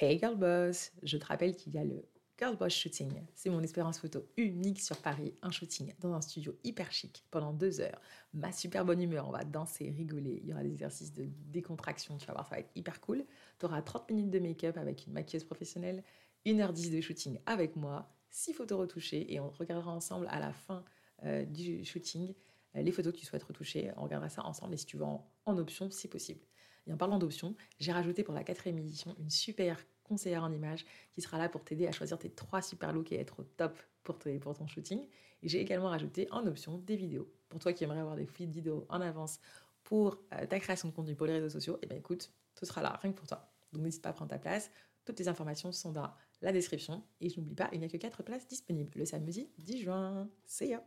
Hey Girl Boss, je te rappelle qu'il y a le Girl Boss Shooting. C'est mon expérience photo unique sur Paris, un shooting dans un studio hyper chic pendant deux heures. Ma super bonne humeur, on va danser, rigoler. Il y aura des exercices de décontraction, tu vas voir, ça va être hyper cool. Tu auras 30 minutes de make-up avec une maquilleuse professionnelle, 1h10 de shooting avec moi, 6 photos retouchées et on regardera ensemble à la fin euh, du shooting euh, les photos que tu souhaites retoucher. On regardera ça ensemble et si tu veux en, en option, si possible. Et en parlant d'options, j'ai rajouté pour la quatrième édition une super conseillère en images qui sera là pour t'aider à choisir tes trois super looks et être au top pour, ton shooting. Et j'ai également rajouté en option des vidéos. Pour toi qui aimerais avoir des feeds vidéos en avance pour euh, ta création de contenu pour les réseaux sociaux, et eh bien écoute, ce sera là, rien que pour toi. Donc n'hésite pas à prendre ta place. Toutes les informations sont dans la description. Et je n'oublie pas, il n'y a que 4 places disponibles le samedi 10 juin. See ya!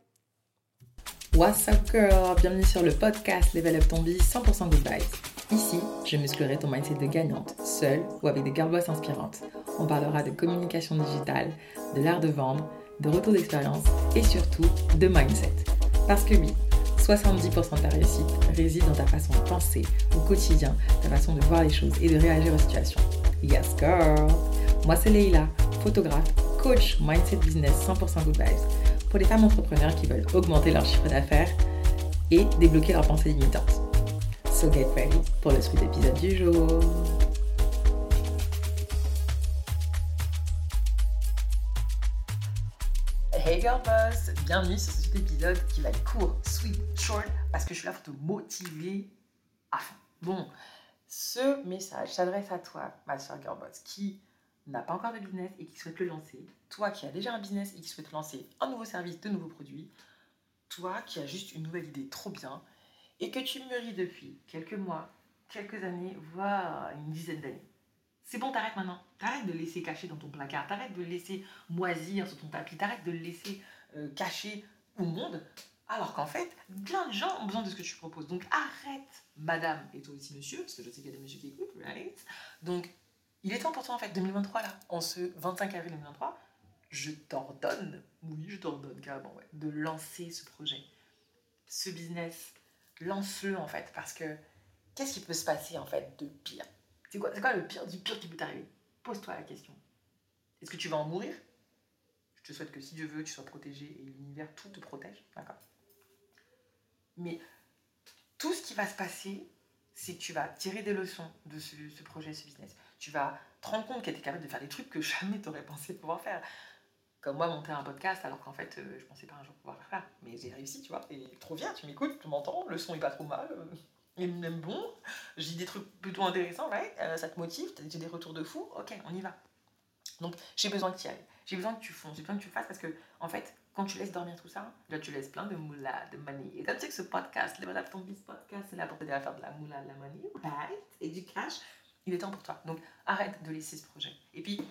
What's up girl? Bienvenue sur le podcast Level Up Ton Vie 100% Good. Ici, je musclerai ton mindset de gagnante, seule ou avec des girlboss inspirantes. On parlera de communication digitale, de l'art de vendre, de retour d'expérience et surtout de mindset. Parce que oui, 70% de ta réussite réside dans ta façon de penser au quotidien, ta façon de voir les choses et de réagir aux situations. Yes girl Moi c'est Leila, photographe, coach, mindset business 100% good vibes pour les femmes entrepreneurs qui veulent augmenter leur chiffre d'affaires et débloquer leurs pensées limitantes. So get ready pour le suite épisode du jour. Hey girl boss, bienvenue sur cet épisode qui va être court, sweet, short, parce que je suis là pour te motiver à fond. Bon, ce message s'adresse à toi, ma soeur girl boss, qui n'a pas encore de business et qui souhaite le lancer, toi qui as déjà un business et qui souhaite lancer un nouveau service, de nouveaux produits, toi qui as juste une nouvelle idée trop bien et que tu mûris depuis quelques mois, quelques années, voire une dizaine d'années. C'est bon, t'arrêtes maintenant. T'arrêtes de laisser caché dans ton placard. T'arrêtes de laisser moisir sur ton tapis. T'arrêtes de le laisser euh, caché au monde. Alors qu'en fait, plein de gens ont besoin de ce que tu proposes. Donc arrête, madame, et toi aussi, monsieur, parce que je sais qu'il y a des messieurs qui écoutent, Donc, il est temps pour toi, en fait, 2023, là, en ce 25 avril 2023, je t'ordonne, oui, je t'ordonne carrément, ouais, de lancer ce projet, ce business, lance-le en fait, parce que qu'est-ce qui peut se passer en fait de pire? C'est quoi, quoi le pire du pire qui peut t'arriver? Pose-toi la question. Est-ce que tu vas en mourir? Je te souhaite que si Dieu veut, tu sois protégé et l'univers tout te protège, d'accord? Mais tout ce qui va se passer, c'est que tu vas tirer des leçons de ce, ce projet, ce business. Tu vas te rendre compte que tu es capable de faire des trucs que jamais tu aurais pensé pouvoir faire comme moi monter un podcast alors qu'en fait euh, je pensais pas un jour pouvoir le faire. Mais j'ai réussi tu vois. Et trop bien tu m'écoutes tu m'entends le son est pas trop mal euh, il même bon. J'ai des trucs plutôt intéressants ouais euh, ça te motive j'ai des retours de fou ok on y va. Donc j'ai besoin que tu y ailles. J'ai besoin que tu fonces j'ai besoin que tu fasses parce que en fait quand tu laisses dormir tout ça là tu laisses plein de moula de money et comme tu sais que ce podcast le Voilà ton bis podcast c'est là pour t'aider à faire de la moula de la money right? Et du cash il est temps pour toi. Donc arrête de laisser ce projet. Et puis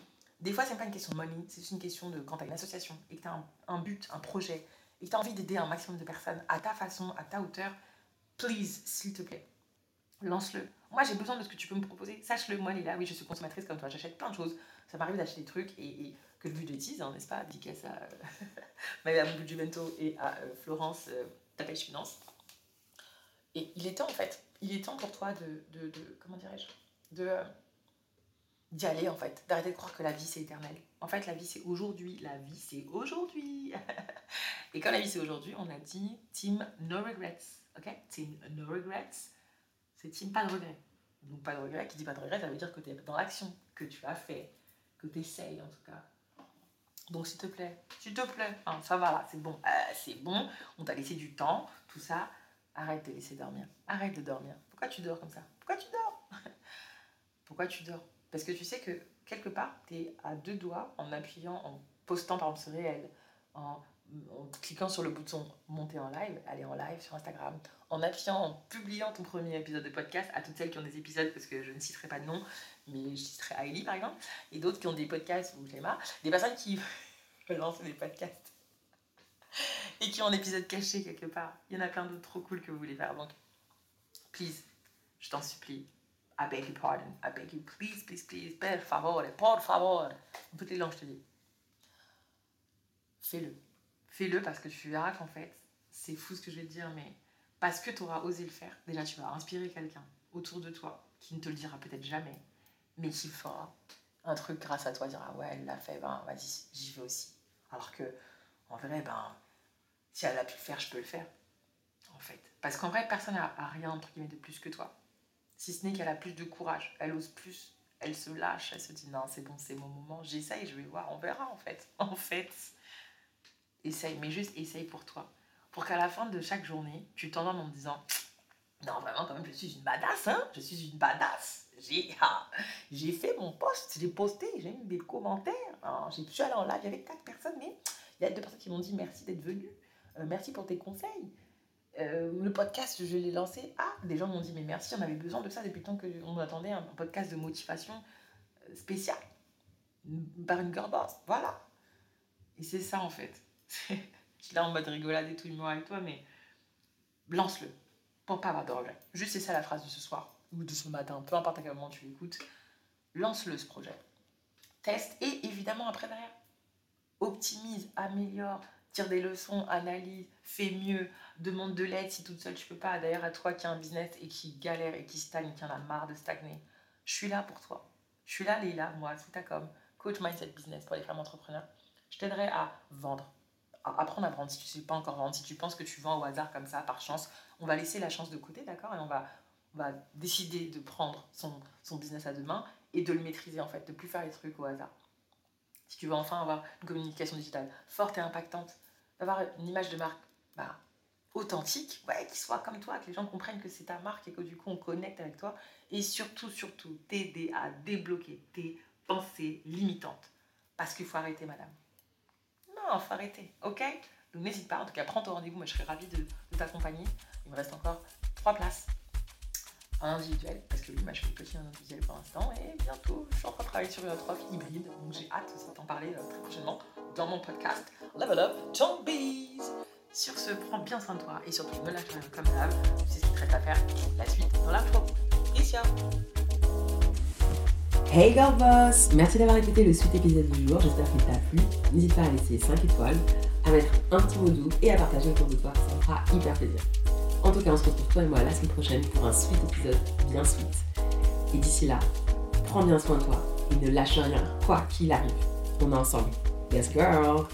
des fois, c'est pas une question de money, c'est une question de quand tu as une association et que tu as un, but, un projet, et que tu as envie d'aider un maximum de personnes à ta façon, à ta hauteur, please, s'il te plaît, lance-le. Moi, j'ai besoin de ce que tu peux me proposer. Sache-le, moi, Lila, oui, je suis consommatrice comme toi, j'achète plein de choses. Ça m'arrive d'acheter des trucs et, que le but de tease, hein, n'est-ce pas? Dédicace à, euh, à du Bento et à euh, Florence euh, Finance. Et il est temps, en fait, il est temps pour toi de, comment dirais-je, de d'y aller en fait, d'arrêter de croire que la vie c'est éternel. En fait, la vie c'est aujourd'hui, la vie c'est aujourd'hui. Et quand la vie c'est aujourd'hui, on a dit team no regrets, ok? Team no regrets, c'est team pas de regrets. Donc pas de regrets, qui dit pas de regrets, ça veut dire que tu es dans l'action, que tu as fait, que tu essayes en tout cas. Donc s'il te plaît, s'il te plaît, hein, ça va là, c'est bon, euh, c'est bon, on t'a laissé du temps, tout ça, arrête de laisser dormir, arrête de dormir. Pourquoi tu dors comme ça? Pourquoi tu dors? Pourquoi tu dors? Parce que tu sais que quelque part, tu es à deux doigts en appuyant, en postant par exemple ce réel, en, cliquant sur le bouton monter en live, aller en live sur Instagram, en appuyant, en publiant ton premier épisode de podcast à toutes celles qui ont des épisodes, parce que je ne citerai pas de nom, mais je citerai Hailey par exemple, et d'autres qui ont des podcasts ou Cléma, des personnes qui lancer des podcasts et qui ont un épisode caché quelque part. Il y en a plein d'autres trop cool que vous voulez faire, donc please, je t'en supplie, I beg your pardon. I beg you, please, please, please, per favore, por favor. En toutes les langues, je te dis. Fais-le. Fais-le parce que tu verras qu'en fait, c'est fou ce que je vais te dire, mais parce que tu auras osé le faire, déjà tu vas inspirer quelqu'un autour de toi qui ne te le dira peut-être jamais, mais qui fera un truc grâce à toi, dire ah ouais, elle l'a fait, ben vas-y, j'y vais aussi. Alors que, en vrai, ben, si elle a pu le faire, je peux le faire. En fait. Parce qu'en vrai, personne n'a rien, de plus que toi. Si ce n'est qu'elle a plus de courage, elle ose plus, elle se lâche, elle se dit non, c'est bon, c'est mon moment, j'essaye, je vais voir, on verra en fait. En fait, essaye, mais juste essaye pour toi. Pour qu'à la fin de chaque journée, tu t'endormes en te disant non, vraiment, quand même, je suis une badass, hein, je suis une badass. Ah, j'ai fait mon post, j'ai posté, j'ai eu des commentaires. J'ai pu aller en live avec quatre personnes, mais il y a deux personnes qui m'ont dit merci d'être venu, euh, merci pour tes conseils. Euh, le podcast, je l'ai lancé. Ah, des gens m'ont dit mais merci, on avait besoin de ça depuis le temps qu'on attendait un podcast de motivation euh, spécial par une girl boss. Voilà. Et c'est ça en fait. je là en mode rigolade et tout, humour avec toi, mais lance-le pour pas avoir de regrets. Juste c'est ça la phrase de ce soir ou de ce matin, peu importe à quel moment tu l'écoutes, lance-le ce projet. Teste et évidemment après derrière, optimise, améliore, tire des leçons, analyse, fais mieux, demande de l'aide si toute seule tu peux pas. D'ailleurs à toi qui as un business et qui galère et qui stagne, qui en a marre de stagner, je suis là pour toi. Je suis là Léla, moi, ta comme coach mindset business pour les femmes entrepreneurs. Je t'aiderai à vendre, à apprendre à vendre si tu ne sais pas encore vendre, si tu penses que tu vends au hasard comme ça, par chance. On va laisser la chance de côté, d'accord? Et on va va décider de prendre son, son business à deux mains et de le maîtriser en fait, de plus faire les trucs au hasard. Si tu veux enfin avoir une communication digitale forte et impactante, d'avoir une image de marque bah, authentique, ouais, qui soit comme toi, que les gens comprennent que c'est ta marque et que du coup on connecte avec toi, et surtout, surtout, t'aider à débloquer tes pensées limitantes. Parce qu'il faut arrêter, madame. Non, faut arrêter, ok? Donc n'hésite pas, en tout cas, prends ton rendez-vous, moi je serais ravie de, de t'accompagner. Il me reste encore trois places individuel, parce que lui m'a choisi petit en individuel pour l'instant, et bientôt je suis en train de travailler sur une autre offre hybride, donc j'ai hâte de t'en parler euh, très prochainement dans mon podcast Level Up Ton Bees. Sur ce, prends bien soin de toi et surtout ne lâche rien comme d'hab, c'est ce reste à faire. La suite dans l'intro. Peace Hey girl boss Merci d'avoir écouté le suite épisode du jour, j'espère qu'il t'a plu. N'hésite pas à laisser 5 étoiles, à mettre un petit mot doux et à partager autour de toi, ça me fera hyper plaisir. En tout cas, on se retrouve toi et moi la semaine prochaine pour un suite épisode bien sweet. Et d'ici là, prends bien soin de toi et ne lâche rien, quoi qu'il arrive. On est ensemble. Yes, girl!